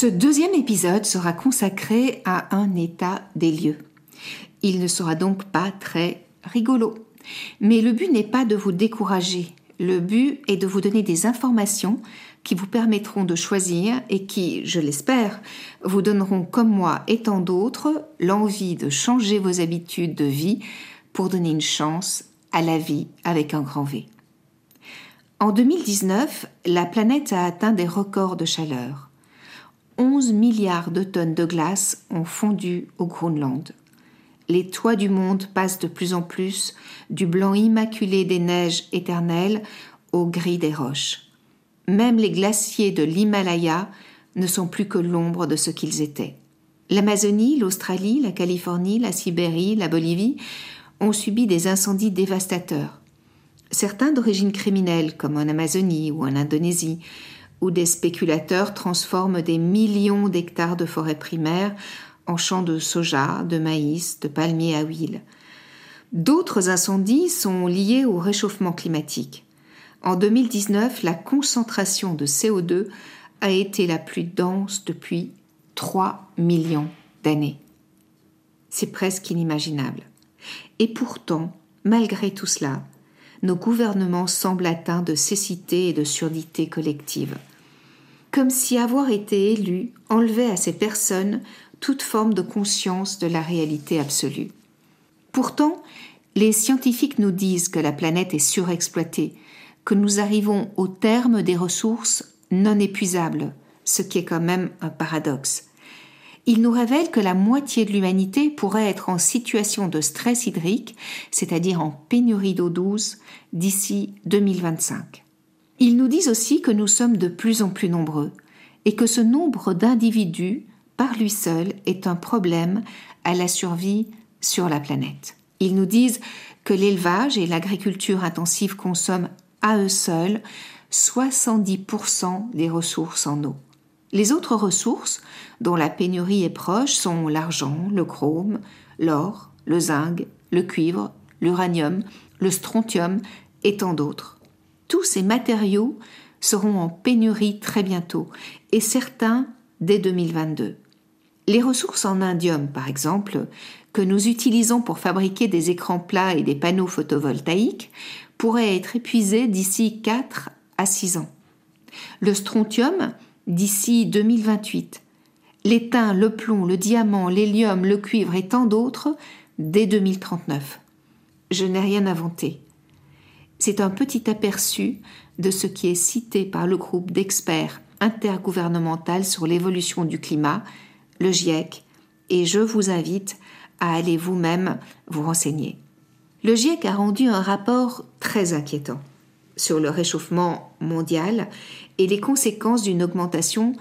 Ce deuxième épisode sera consacré à un état des lieux. Il ne sera donc pas très rigolo. Mais le but n'est pas de vous décourager. Le but est de vous donner des informations qui vous permettront de choisir et qui, je l'espère, vous donneront, comme moi et tant d'autres, l'envie de changer vos habitudes de vie pour donner une chance à la vie avec un grand V. En 2019, la planète a atteint des records de chaleur. 11 milliards de tonnes de glace ont fondu au Groenland les toits du monde passent de plus en plus du blanc immaculé des neiges éternelles au gris des roches. Même les glaciers de l'Himalaya ne sont plus que l'ombre de ce qu'ils étaient. L'Amazonie, l'Australie, la Californie, la Sibérie, la Bolivie ont subi des incendies dévastateurs. Certains d'origine criminelle, comme en Amazonie ou en Indonésie, où des spéculateurs transforment des millions d'hectares de forêts primaires en champs de soja, de maïs, de palmiers à huile. D'autres incendies sont liés au réchauffement climatique. En 2019, la concentration de CO2 a été la plus dense depuis 3 millions d'années. C'est presque inimaginable. Et pourtant, malgré tout cela, nos gouvernements semblent atteints de cécité et de surdité collective. Comme si avoir été élu enlevait à ces personnes toute forme de conscience de la réalité absolue. Pourtant, les scientifiques nous disent que la planète est surexploitée, que nous arrivons au terme des ressources non épuisables, ce qui est quand même un paradoxe. Ils nous révèlent que la moitié de l'humanité pourrait être en situation de stress hydrique, c'est-à-dire en pénurie d'eau douce, d'ici 2025. Ils nous disent aussi que nous sommes de plus en plus nombreux et que ce nombre d'individus par lui seul est un problème à la survie sur la planète. Ils nous disent que l'élevage et l'agriculture intensive consomment à eux seuls 70% des ressources en eau. Les autres ressources, dont la pénurie est proche, sont l'argent, le chrome, l'or, le zinc, le cuivre, l'uranium, le strontium et tant d'autres. Tous ces matériaux seront en pénurie très bientôt, et certains dès 2022. Les ressources en indium, par exemple, que nous utilisons pour fabriquer des écrans plats et des panneaux photovoltaïques, pourraient être épuisées d'ici 4 à 6 ans. Le strontium, d'ici 2028. L'étain, le plomb, le diamant, l'hélium, le cuivre et tant d'autres dès 2039. Je n'ai rien inventé. C'est un petit aperçu de ce qui est cité par le groupe d'experts intergouvernemental sur l'évolution du climat le GIEC, et je vous invite à aller vous-même vous renseigner. Le GIEC a rendu un rapport très inquiétant sur le réchauffement mondial et les conséquences d'une augmentation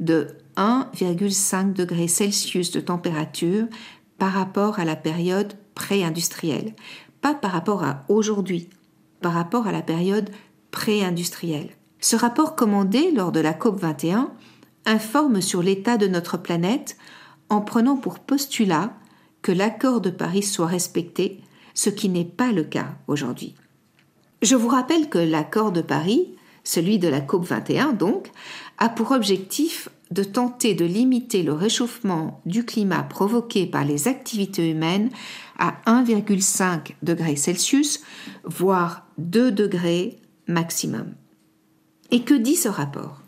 de 1,5 degré Celsius de température par rapport à la période pré-industrielle, pas par rapport à aujourd'hui, par rapport à la période pré-industrielle. Ce rapport commandé lors de la COP 21 informe sur l'état de notre planète en prenant pour postulat que l'accord de Paris soit respecté, ce qui n'est pas le cas aujourd'hui. Je vous rappelle que l'accord de Paris, celui de la COP 21 donc, a pour objectif de tenter de limiter le réchauffement du climat provoqué par les activités humaines à 1,5 degré Celsius, voire 2 degrés maximum. Et que dit ce rapport?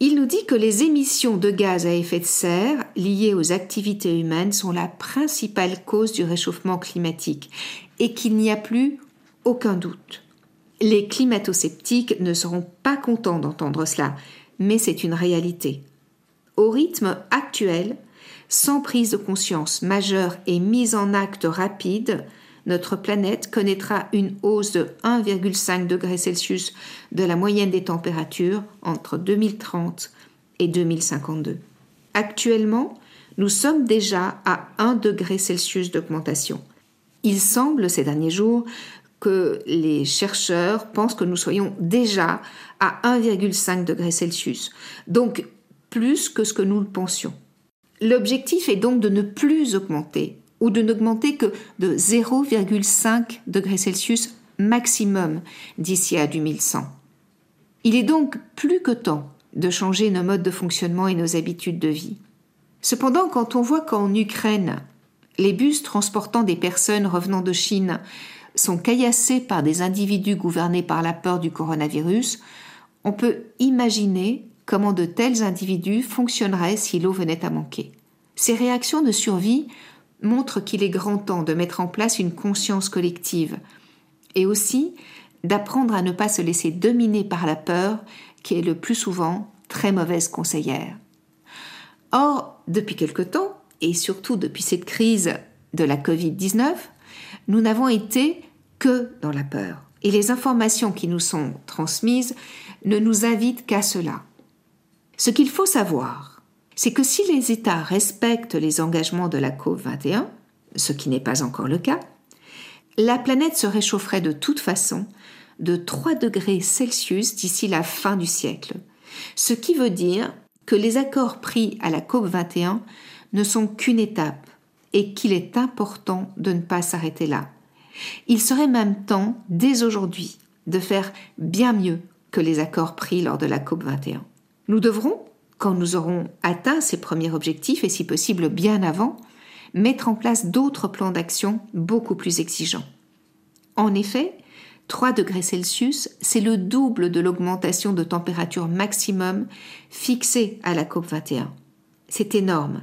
Il nous dit que les émissions de gaz à effet de serre liées aux activités humaines sont la principale cause du réchauffement climatique et qu'il n'y a plus aucun doute. Les climato-sceptiques ne seront pas contents d'entendre cela, mais c'est une réalité. Au rythme actuel, sans prise de conscience majeure et mise en acte rapide, notre planète connaîtra une hausse de 1,5 degré Celsius de la moyenne des températures entre 2030 et 2052. Actuellement, nous sommes déjà à 1 degré Celsius d'augmentation. Il semble ces derniers jours que les chercheurs pensent que nous soyons déjà à 1,5 degré Celsius, donc plus que ce que nous le pensions. L'objectif est donc de ne plus augmenter ou de n'augmenter que de 0,5 degrés Celsius maximum d'ici à 2100. Il est donc plus que temps de changer nos modes de fonctionnement et nos habitudes de vie. Cependant, quand on voit qu'en Ukraine, les bus transportant des personnes revenant de Chine sont caillassés par des individus gouvernés par la peur du coronavirus, on peut imaginer comment de tels individus fonctionneraient si l'eau venait à manquer. Ces réactions de survie montre qu'il est grand temps de mettre en place une conscience collective et aussi d'apprendre à ne pas se laisser dominer par la peur qui est le plus souvent très mauvaise conseillère. Or, depuis quelque temps, et surtout depuis cette crise de la Covid-19, nous n'avons été que dans la peur. Et les informations qui nous sont transmises ne nous invitent qu'à cela. Ce qu'il faut savoir, c'est que si les États respectent les engagements de la COP21, ce qui n'est pas encore le cas, la planète se réchaufferait de toute façon de 3 degrés Celsius d'ici la fin du siècle, ce qui veut dire que les accords pris à la COP21 ne sont qu'une étape et qu'il est important de ne pas s'arrêter là. Il serait même temps, dès aujourd'hui, de faire bien mieux que les accords pris lors de la COP21. Nous devrons, quand nous aurons atteint ces premiers objectifs, et si possible bien avant, mettre en place d'autres plans d'action beaucoup plus exigeants. En effet, 3 degrés Celsius, c'est le double de l'augmentation de température maximum fixée à la COP21. C'est énorme,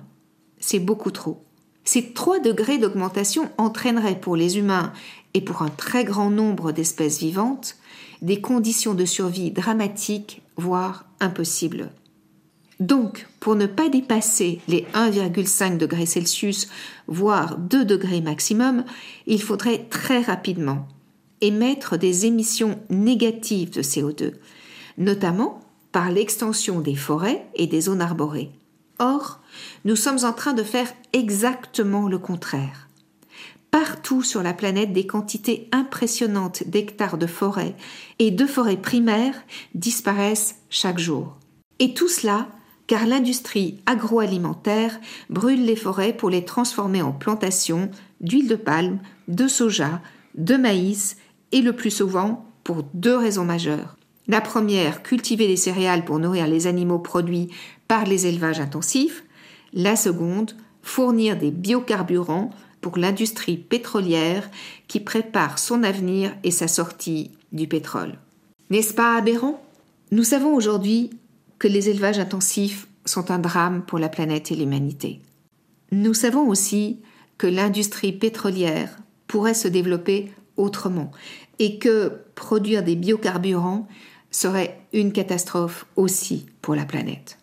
c'est beaucoup trop. Ces 3 degrés d'augmentation entraîneraient pour les humains et pour un très grand nombre d'espèces vivantes des conditions de survie dramatiques, voire impossibles. Donc, pour ne pas dépasser les 1,5 degrés Celsius, voire 2 degrés maximum, il faudrait très rapidement émettre des émissions négatives de CO2, notamment par l'extension des forêts et des zones arborées. Or, nous sommes en train de faire exactement le contraire. Partout sur la planète, des quantités impressionnantes d'hectares de forêts et de forêts primaires disparaissent chaque jour. Et tout cela car l'industrie agroalimentaire brûle les forêts pour les transformer en plantations d'huile de palme, de soja, de maïs, et le plus souvent pour deux raisons majeures. La première, cultiver des céréales pour nourrir les animaux produits par les élevages intensifs. La seconde, fournir des biocarburants pour l'industrie pétrolière qui prépare son avenir et sa sortie du pétrole. N'est-ce pas aberrant? Nous savons aujourd'hui que les élevages intensifs sont un drame pour la planète et l'humanité. Nous savons aussi que l'industrie pétrolière pourrait se développer autrement et que produire des biocarburants serait une catastrophe aussi pour la planète.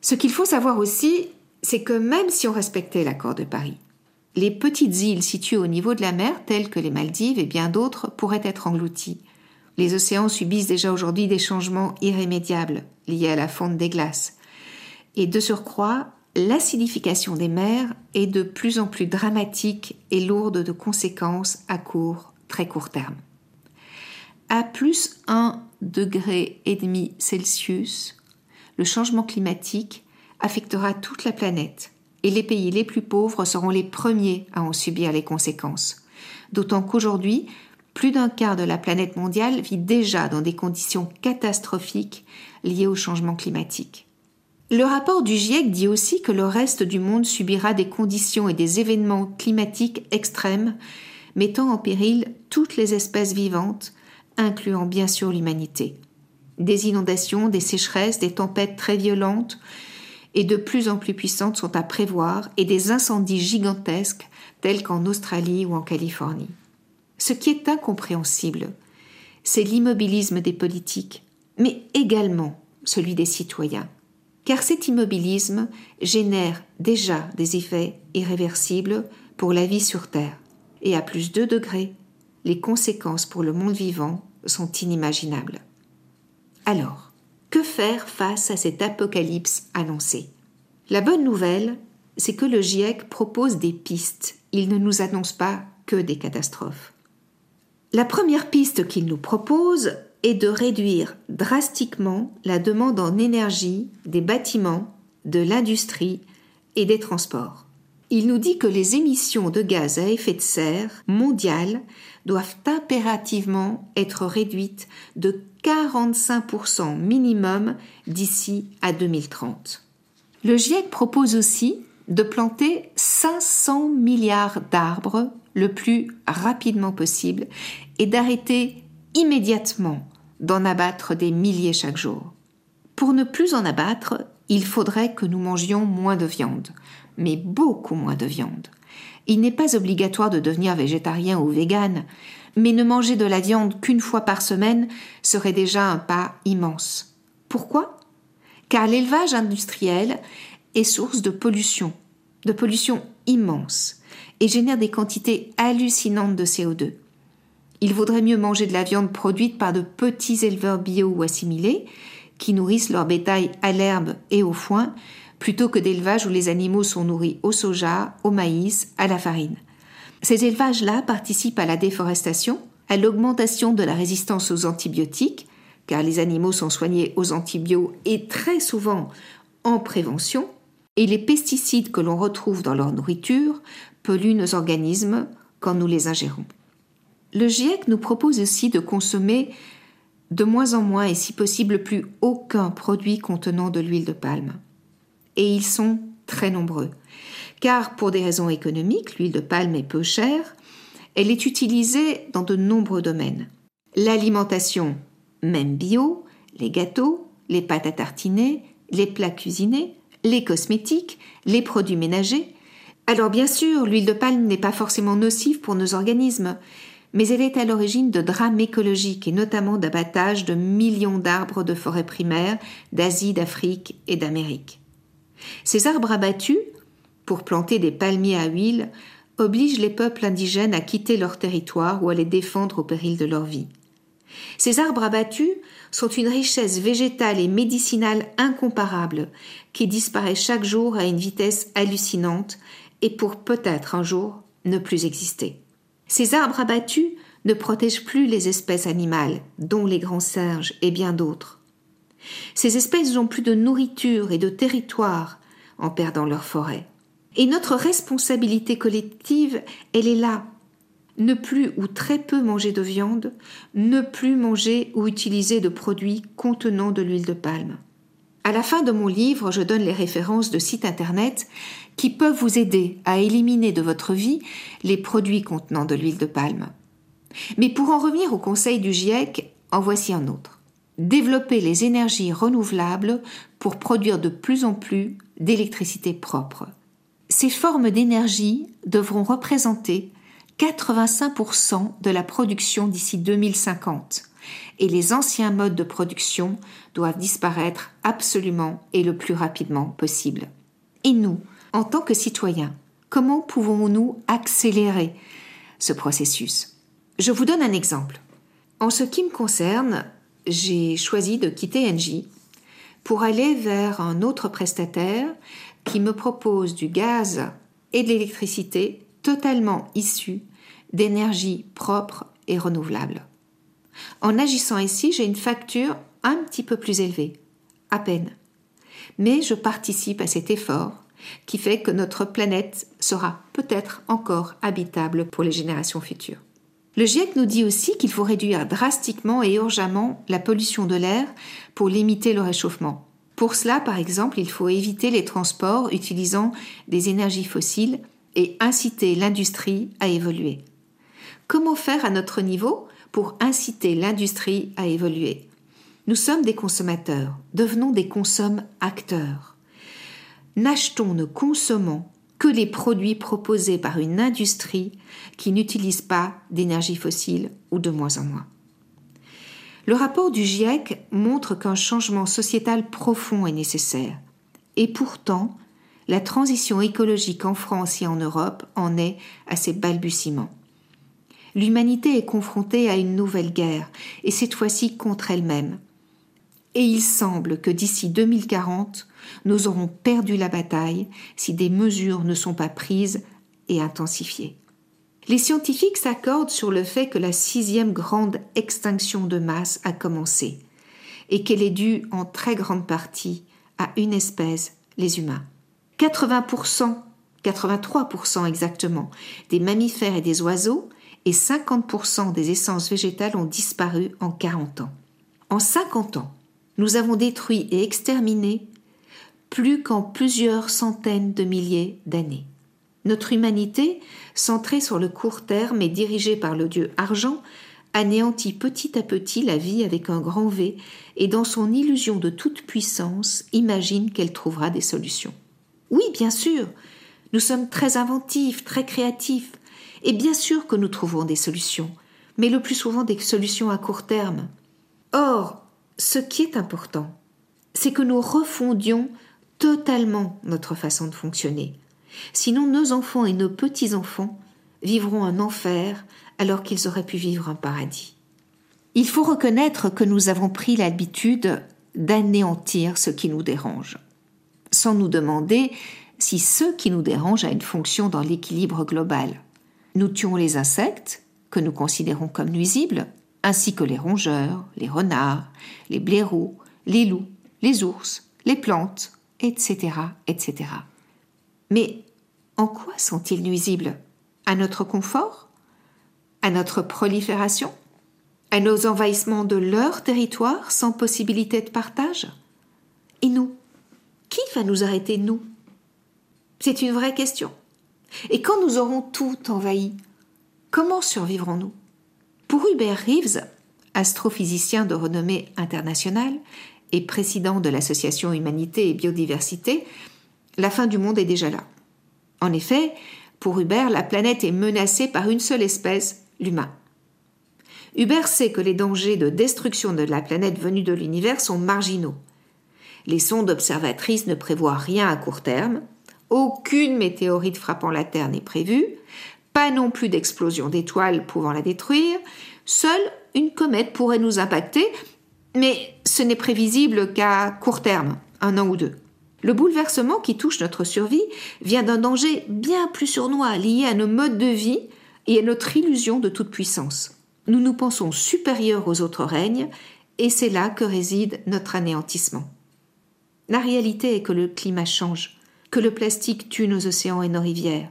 Ce qu'il faut savoir aussi, c'est que même si on respectait l'accord de Paris, les petites îles situées au niveau de la mer, telles que les Maldives et bien d'autres, pourraient être englouties. Les océans subissent déjà aujourd'hui des changements irrémédiables liés à la fonte des glaces. Et de surcroît, l'acidification des mers est de plus en plus dramatique et lourde de conséquences à court, très court terme. À plus 1 degré et demi Celsius, le changement climatique affectera toute la planète et les pays les plus pauvres seront les premiers à en subir les conséquences. D'autant qu'aujourd'hui, plus d'un quart de la planète mondiale vit déjà dans des conditions catastrophiques liées au changement climatique. Le rapport du GIEC dit aussi que le reste du monde subira des conditions et des événements climatiques extrêmes, mettant en péril toutes les espèces vivantes, incluant bien sûr l'humanité. Des inondations, des sécheresses, des tempêtes très violentes et de plus en plus puissantes sont à prévoir et des incendies gigantesques tels qu'en Australie ou en Californie. Ce qui est incompréhensible, c'est l'immobilisme des politiques, mais également celui des citoyens. Car cet immobilisme génère déjà des effets irréversibles pour la vie sur Terre. Et à plus 2 degrés, les conséquences pour le monde vivant sont inimaginables. Alors, que faire face à cet apocalypse annoncé? La bonne nouvelle, c'est que le GIEC propose des pistes. Il ne nous annonce pas que des catastrophes. La première piste qu'il nous propose est de réduire drastiquement la demande en énergie des bâtiments, de l'industrie et des transports. Il nous dit que les émissions de gaz à effet de serre mondiales doivent impérativement être réduites de 45% minimum d'ici à 2030. Le GIEC propose aussi de planter 500 milliards d'arbres le plus rapidement possible et d'arrêter immédiatement d'en abattre des milliers chaque jour. Pour ne plus en abattre, il faudrait que nous mangions moins de viande, mais beaucoup moins de viande. Il n'est pas obligatoire de devenir végétarien ou végane, mais ne manger de la viande qu'une fois par semaine serait déjà un pas immense. Pourquoi? Car l'élevage industriel est source de pollution, de pollution immense, et génère des quantités hallucinantes de CO2. Il vaudrait mieux manger de la viande produite par de petits éleveurs bio ou assimilés, qui nourrissent leur bétail à l'herbe et au foin, plutôt que d'élevages où les animaux sont nourris au soja, au maïs, à la farine. Ces élevages-là participent à la déforestation, à l'augmentation de la résistance aux antibiotiques, car les animaux sont soignés aux antibiotiques et très souvent en prévention, et les pesticides que l'on retrouve dans leur nourriture polluent nos organismes quand nous les ingérons. Le GIEC nous propose aussi de consommer de moins en moins et si possible plus aucun produit contenant de l'huile de palme. Et ils sont très nombreux. Car pour des raisons économiques, l'huile de palme est peu chère, elle est utilisée dans de nombreux domaines. L'alimentation, même bio, les gâteaux, les pâtes à tartiner, les plats cuisinés, les cosmétiques, les produits ménagers. Alors bien sûr, l'huile de palme n'est pas forcément nocive pour nos organismes, mais elle est à l'origine de drames écologiques et notamment d'abattage de millions d'arbres de forêts primaires d'Asie, d'Afrique et d'Amérique. Ces arbres abattus, pour planter des palmiers à huile, obligent les peuples indigènes à quitter leur territoire ou à les défendre au péril de leur vie. Ces arbres abattus sont une richesse végétale et médicinale incomparable qui disparaît chaque jour à une vitesse hallucinante et pour peut-être un jour ne plus exister. Ces arbres abattus ne protègent plus les espèces animales, dont les grands singes et bien d'autres. Ces espèces n'ont plus de nourriture et de territoire en perdant leur forêt. Et notre responsabilité collective, elle est là, ne plus ou très peu manger de viande, ne plus manger ou utiliser de produits contenant de l'huile de palme. À la fin de mon livre, je donne les références de sites internet qui peuvent vous aider à éliminer de votre vie les produits contenant de l'huile de palme. Mais pour en revenir au conseil du GIEC, en voici un autre. Développer les énergies renouvelables pour produire de plus en plus d'électricité propre. Ces formes d'énergie devront représenter 85% de la production d'ici 2050 et les anciens modes de production doivent disparaître absolument et le plus rapidement possible. Et nous, en tant que citoyens, comment pouvons-nous accélérer ce processus? Je vous donne un exemple. En ce qui me concerne, j'ai choisi de quitter Engie pour aller vers un autre prestataire qui me propose du gaz et de l'électricité totalement issus d'énergie propre et renouvelable. En agissant ici, j'ai une facture un petit peu plus élevée, à peine. Mais je participe à cet effort qui fait que notre planète sera peut-être encore habitable pour les générations futures. Le GIEC nous dit aussi qu'il faut réduire drastiquement et urgemment la pollution de l'air pour limiter le réchauffement. Pour cela, par exemple, il faut éviter les transports utilisant des énergies fossiles et inciter l'industrie à évoluer. Comment faire à notre niveau? Pour inciter l'industrie à évoluer Nous sommes des consommateurs, devenons des consommes-acteurs. N'achetons, ne consommons que les produits proposés par une industrie qui n'utilise pas d'énergie fossile ou de moins en moins. Le rapport du GIEC montre qu'un changement sociétal profond est nécessaire. Et pourtant, la transition écologique en France et en Europe en est à ses balbutiements. L'humanité est confrontée à une nouvelle guerre, et cette fois-ci contre elle-même. Et il semble que d'ici 2040, nous aurons perdu la bataille si des mesures ne sont pas prises et intensifiées. Les scientifiques s'accordent sur le fait que la sixième grande extinction de masse a commencé et qu'elle est due en très grande partie à une espèce, les humains. 80%, 83% exactement, des mammifères et des oiseaux et 50% des essences végétales ont disparu en 40 ans. En 50 ans, nous avons détruit et exterminé plus qu'en plusieurs centaines de milliers d'années. Notre humanité, centrée sur le court terme et dirigée par le dieu argent, anéantit petit à petit la vie avec un grand V et dans son illusion de toute puissance imagine qu'elle trouvera des solutions. Oui, bien sûr, nous sommes très inventifs, très créatifs, et bien sûr que nous trouvons des solutions, mais le plus souvent des solutions à court terme. Or, ce qui est important, c'est que nous refondions totalement notre façon de fonctionner. Sinon, nos enfants et nos petits-enfants vivront un enfer alors qu'ils auraient pu vivre un paradis. Il faut reconnaître que nous avons pris l'habitude d'anéantir ce qui nous dérange, sans nous demander si ce qui nous dérange a une fonction dans l'équilibre global. Nous tuons les insectes, que nous considérons comme nuisibles, ainsi que les rongeurs, les renards, les blaireaux, les loups, les ours, les plantes, etc., etc. Mais en quoi sont-ils nuisibles? À notre confort? À notre prolifération? À nos envahissements de leur territoire sans possibilité de partage? Et nous? Qui va nous arrêter, nous? C'est une vraie question. Et quand nous aurons tout envahi, comment survivrons-nous? Pour Hubert Reeves, astrophysicien de renommée internationale et président de l'association Humanité et Biodiversité, la fin du monde est déjà là. En effet, pour Hubert, la planète est menacée par une seule espèce, l'humain. Hubert sait que les dangers de destruction de la planète venus de l'univers sont marginaux. Les sondes observatrices ne prévoient rien à court terme, aucune météorite frappant la Terre n'est prévue, pas non plus d'explosion d'étoiles pouvant la détruire, seule une comète pourrait nous impacter, mais ce n'est prévisible qu'à court terme, un an ou deux. Le bouleversement qui touche notre survie vient d'un danger bien plus sournois lié à nos modes de vie et à notre illusion de toute puissance. Nous nous pensons supérieurs aux autres règnes et c'est là que réside notre anéantissement. La réalité est que le climat change que le plastique tue nos océans et nos rivières,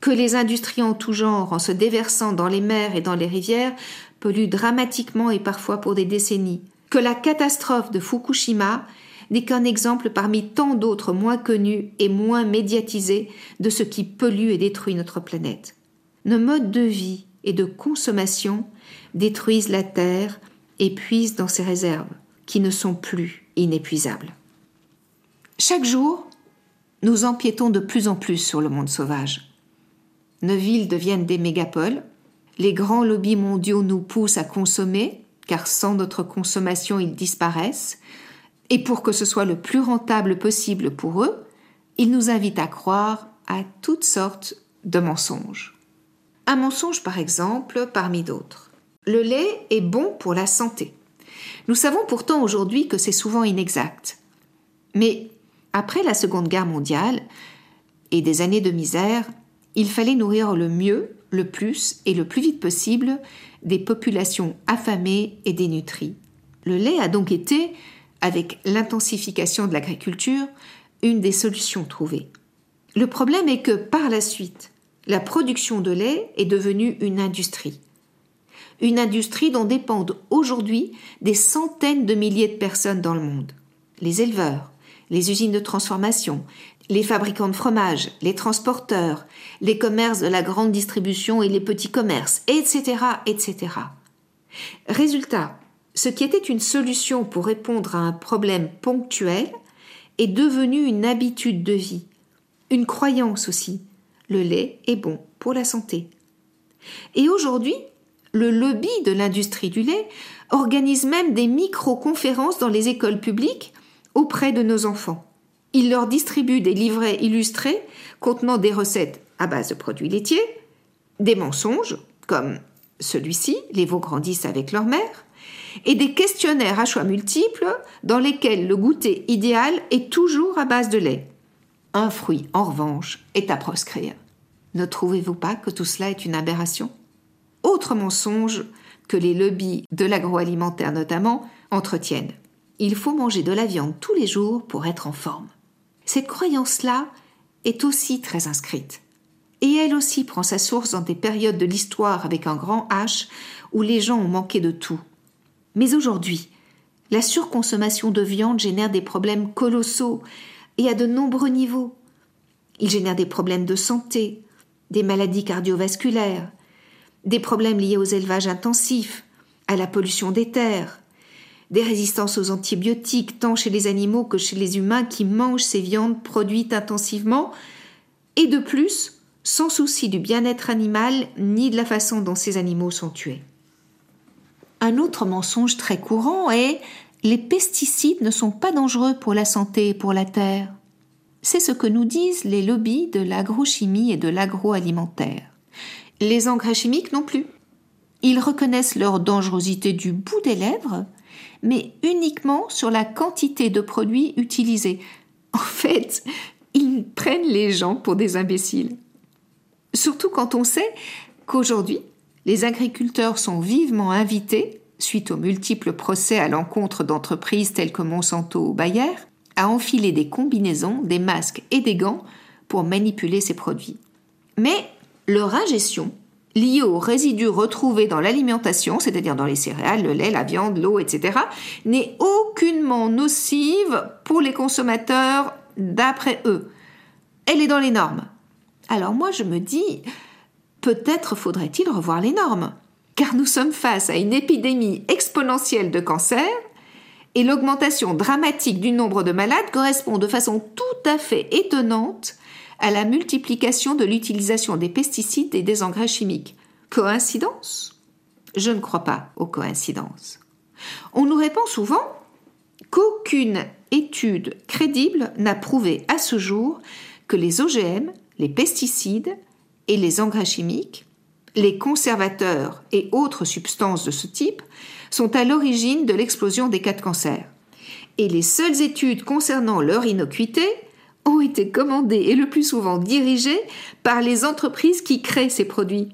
que les industries en tout genre, en se déversant dans les mers et dans les rivières, polluent dramatiquement et parfois pour des décennies, que la catastrophe de Fukushima n'est qu'un exemple parmi tant d'autres moins connus et moins médiatisés de ce qui pollue et détruit notre planète. Nos modes de vie et de consommation détruisent la Terre et puisent dans ses réserves, qui ne sont plus inépuisables. Chaque jour, nous empiétons de plus en plus sur le monde sauvage. Nos villes deviennent des mégapoles, les grands lobbies mondiaux nous poussent à consommer, car sans notre consommation ils disparaissent, et pour que ce soit le plus rentable possible pour eux, ils nous invitent à croire à toutes sortes de mensonges. Un mensonge par exemple parmi d'autres. Le lait est bon pour la santé. Nous savons pourtant aujourd'hui que c'est souvent inexact. Mais après la Seconde Guerre mondiale et des années de misère, il fallait nourrir le mieux, le plus et le plus vite possible des populations affamées et dénutries. Le lait a donc été, avec l'intensification de l'agriculture, une des solutions trouvées. Le problème est que par la suite, la production de lait est devenue une industrie. Une industrie dont dépendent aujourd'hui des centaines de milliers de personnes dans le monde. Les éleveurs, les usines de transformation, les fabricants de fromage, les transporteurs, les commerces de la grande distribution et les petits commerces, etc., etc. Résultat, ce qui était une solution pour répondre à un problème ponctuel est devenu une habitude de vie, une croyance aussi. Le lait est bon pour la santé. Et aujourd'hui, le lobby de l'industrie du lait organise même des micro-conférences dans les écoles publiques auprès de nos enfants. Il leur distribue des livrets illustrés contenant des recettes à base de produits laitiers, des mensonges, comme celui-ci, les veaux grandissent avec leur mère, et des questionnaires à choix multiples dans lesquels le goûter idéal est toujours à base de lait. Un fruit, en revanche, est à proscrire. Ne trouvez-vous pas que tout cela est une aberration? Autre mensonge que les lobbies de l'agroalimentaire notamment entretiennent. Il faut manger de la viande tous les jours pour être en forme. Cette croyance-là est aussi très inscrite. Et elle aussi prend sa source dans des périodes de l'histoire avec un grand H où les gens ont manqué de tout. Mais aujourd'hui, la surconsommation de viande génère des problèmes colossaux et à de nombreux niveaux. Il génère des problèmes de santé, des maladies cardiovasculaires, des problèmes liés aux élevages intensifs, à la pollution des terres, des résistances aux antibiotiques tant chez les animaux que chez les humains qui mangent ces viandes produites intensivement, et de plus, sans souci du bien-être animal ni de la façon dont ces animaux sont tués. Un autre mensonge très courant est les pesticides ne sont pas dangereux pour la santé et pour la terre. C'est ce que nous disent les lobbies de l'agrochimie et de l'agroalimentaire. Les engrais chimiques non plus. Ils reconnaissent leur dangerosité du bout des lèvres, mais uniquement sur la quantité de produits utilisés. En fait, ils prennent les gens pour des imbéciles. Surtout quand on sait qu'aujourd'hui, les agriculteurs sont vivement invités, suite aux multiples procès à l'encontre d'entreprises telles que Monsanto ou Bayer, à enfiler des combinaisons, des masques et des gants pour manipuler ces produits. Mais leur ingestion, liée aux résidus retrouvés dans l'alimentation, c'est-à-dire dans les céréales, le lait, la viande, l'eau, etc., n'est aucunement nocive pour les consommateurs d'après eux. Elle est dans les normes. Alors moi je me dis, peut-être faudrait-il revoir les normes, car nous sommes face à une épidémie exponentielle de cancer, et l'augmentation dramatique du nombre de malades correspond de façon tout à fait étonnante à la multiplication de l'utilisation des pesticides et des engrais chimiques. Coïncidence? Je ne crois pas aux coïncidences. On nous répond souvent qu'aucune étude crédible n'a prouvé à ce jour que les OGM, les pesticides et les engrais chimiques, les conservateurs et autres substances de ce type sont à l'origine de l'explosion des cas de cancer. Et les seules études concernant leur innocuité ont été commandées et le plus souvent dirigées par les entreprises qui créent ces produits.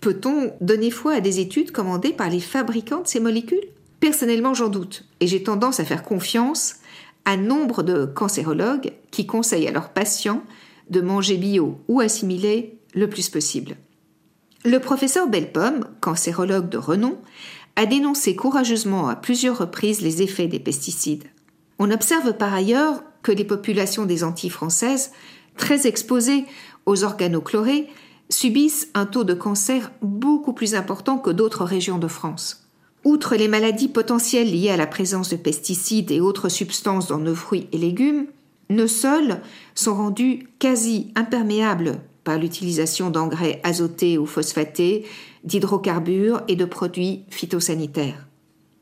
Peut-on donner foi à des études commandées par les fabricants de ces molécules? Personnellement, j'en doute, et j'ai tendance à faire confiance à nombre de cancérologues qui conseillent à leurs patients de manger bio ou assimilé le plus possible. Le professeur Belpomme, cancérologue de renom, a dénoncé courageusement à plusieurs reprises les effets des pesticides. On observe par ailleurs que les populations des Antilles françaises, très exposées aux organochlorés, subissent un taux de cancer beaucoup plus important que d'autres régions de France. Outre les maladies potentielles liées à la présence de pesticides et autres substances dans nos fruits et légumes, nos sols sont rendus quasi imperméables par l'utilisation d'engrais azotés ou phosphatés, d'hydrocarbures et de produits phytosanitaires.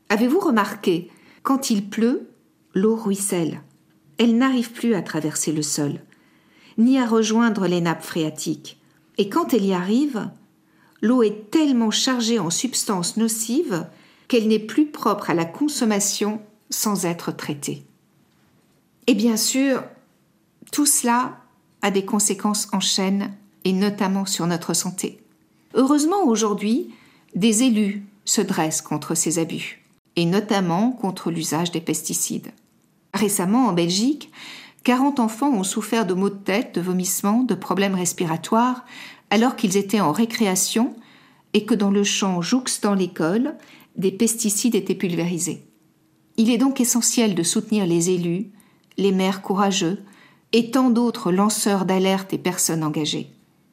Avez-vous remarqué, quand il pleut, l'eau ruisselle? Elle n'arrive plus à traverser le sol, ni à rejoindre les nappes phréatiques. Et quand elle y arrive, l'eau est tellement chargée en substances nocives qu'elle n'est plus propre à la consommation sans être traitée. Et bien sûr, tout cela a des conséquences en chaîne et notamment sur notre santé. Heureusement, aujourd'hui, des élus se dressent contre ces abus, et notamment contre l'usage des pesticides. Récemment, en Belgique, 40 enfants ont souffert de maux de tête, de vomissements, de problèmes respiratoires, alors qu'ils étaient en récréation et que dans le champ jouxtant l'école, des pesticides étaient pulvérisés. Il est donc essentiel de soutenir les élus, les maires courageux et tant d'autres lanceurs d'alerte et personnes engagées.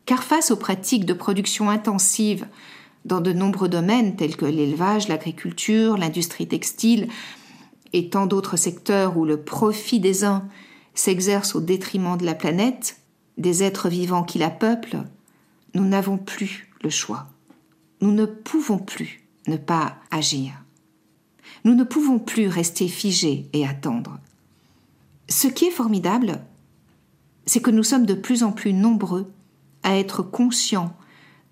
Car face aux pratiques de production intensive dans de nombreux domaines tels que l'élevage, l'agriculture, l'industrie textile et tant d'autres secteurs où le profit des uns s'exerce au détriment de la planète, des êtres vivants qui la peuplent, nous n'avons plus le choix. Nous ne pouvons plus ne pas agir. Nous ne pouvons plus rester figés et attendre. Ce qui est formidable, c'est que nous sommes de plus en plus nombreux à être conscients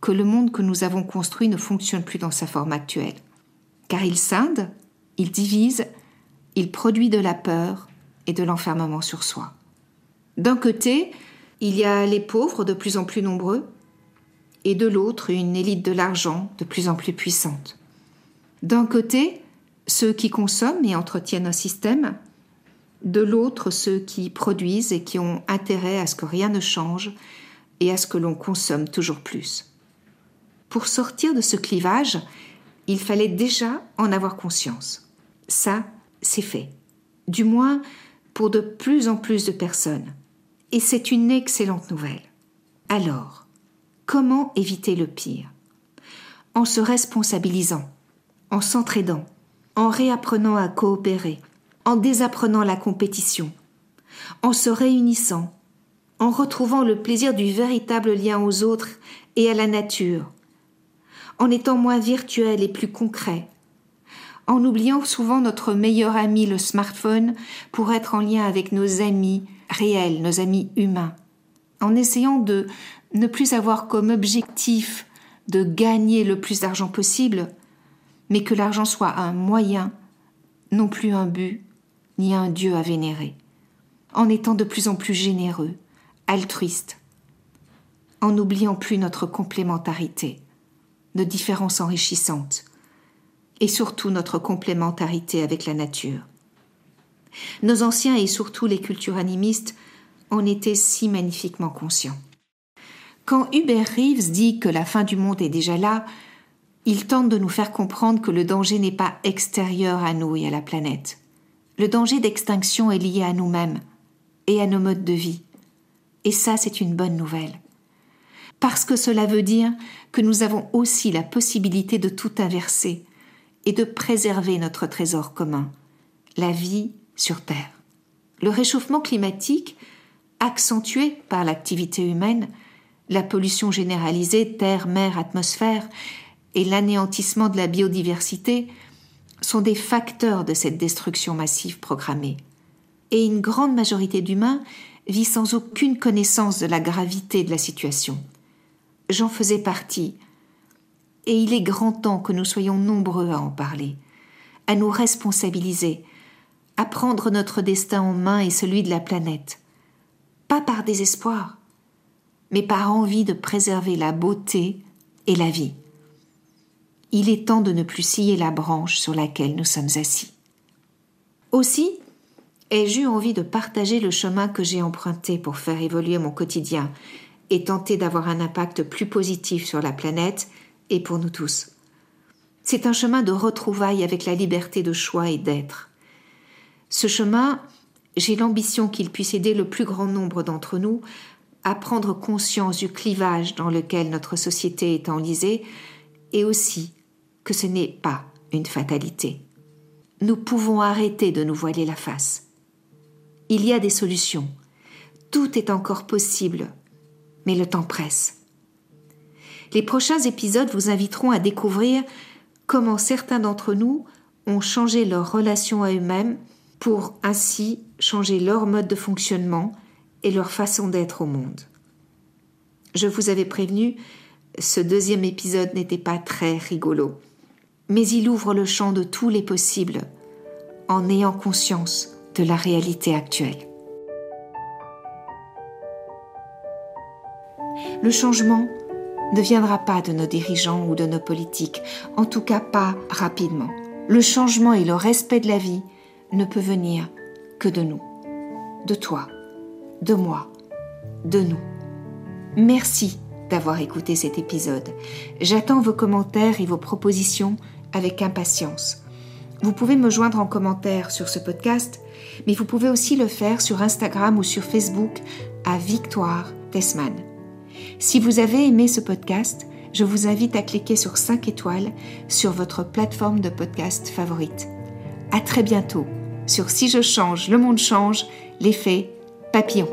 que le monde que nous avons construit ne fonctionne plus dans sa forme actuelle. Car il scinde, il divise, il produit de la peur et de l'enfermement sur soi. D'un côté, il y a les pauvres de plus en plus nombreux, et de l'autre, une élite de l'argent de plus en plus puissante. D'un côté, ceux qui consomment et entretiennent un système, de l'autre, ceux qui produisent et qui ont intérêt à ce que rien ne change et à ce que l'on consomme toujours plus. Pour sortir de ce clivage, il fallait déjà en avoir conscience. Ça, c'est fait. Du moins pour de plus en plus de personnes. Et c'est une excellente nouvelle. Alors, comment éviter le pire? En se responsabilisant, en s'entraidant, en réapprenant à coopérer, en désapprenant la compétition, en se réunissant, en retrouvant le plaisir du véritable lien aux autres et à la nature, en étant moins virtuel et plus concret, en oubliant souvent notre meilleur ami, le smartphone, pour être en lien avec nos amis réels, nos amis humains, en essayant de ne plus avoir comme objectif de gagner le plus d'argent possible, mais que l'argent soit un moyen, non plus un but, ni un Dieu à vénérer, en étant de plus en plus généreux, altruiste, en n'oubliant plus notre complémentarité, nos différences enrichissantes, et surtout notre complémentarité avec la nature. Nos anciens et surtout les cultures animistes en étaient si magnifiquement conscients. Quand Hubert Reeves dit que la fin du monde est déjà là, il tente de nous faire comprendre que le danger n'est pas extérieur à nous et à la planète. Le danger d'extinction est lié à nous-mêmes et à nos modes de vie. Et ça, c'est une bonne nouvelle. Parce que cela veut dire que nous avons aussi la possibilité de tout inverser et de préserver notre trésor commun, la vie sur Terre. Le réchauffement climatique, accentué par l'activité humaine, la pollution généralisée terre, mer, atmosphère et l'anéantissement de la biodiversité sont des facteurs de cette destruction massive programmée. Et une grande majorité d'humains vit sans aucune connaissance de la gravité de la situation. J'en faisais partie, et il est grand temps que nous soyons nombreux à en parler, à nous responsabiliser, à prendre notre destin en main et celui de la planète, pas par désespoir, mais par envie de préserver la beauté et la vie. Il est temps de ne plus scier la branche sur laquelle nous sommes assis. Aussi, ai-je eu envie de partager le chemin que j'ai emprunté pour faire évoluer mon quotidien et tenter d'avoir un impact plus positif sur la planète et pour nous tous. C'est un chemin de retrouvailles avec la liberté de choix et d'être. Ce chemin, j'ai l'ambition qu'il puisse aider le plus grand nombre d'entre nous à prendre conscience du clivage dans lequel notre société est enlisée et aussi que ce n'est pas une fatalité. Nous pouvons arrêter de nous voiler la face. Il y a des solutions. Tout est encore possible, mais le temps presse. Les prochains épisodes vous inviteront à découvrir comment certains d'entre nous ont changé leur relation à eux-mêmes pour ainsi changer leur mode de fonctionnement et leur façon d'être au monde. Je vous avais prévenu, ce deuxième épisode n'était pas très rigolo, mais il ouvre le champ de tous les possibles en ayant conscience de la réalité actuelle. Le changement ne viendra pas de nos dirigeants ou de nos politiques, en tout cas pas rapidement. Le changement et le respect de la vie ne peut venir que de nous, de toi, de moi, de nous. Merci d'avoir écouté cet épisode. J'attends vos commentaires et vos propositions avec impatience. Vous pouvez me joindre en commentaire sur ce podcast, mais vous pouvez aussi le faire sur Instagram ou sur Facebook à Victoire Tessman. Si vous avez aimé ce podcast, je vous invite à cliquer sur 5 étoiles sur votre plateforme de podcast favorite. À très bientôt sur Si je change, le monde change, l'effet papillon.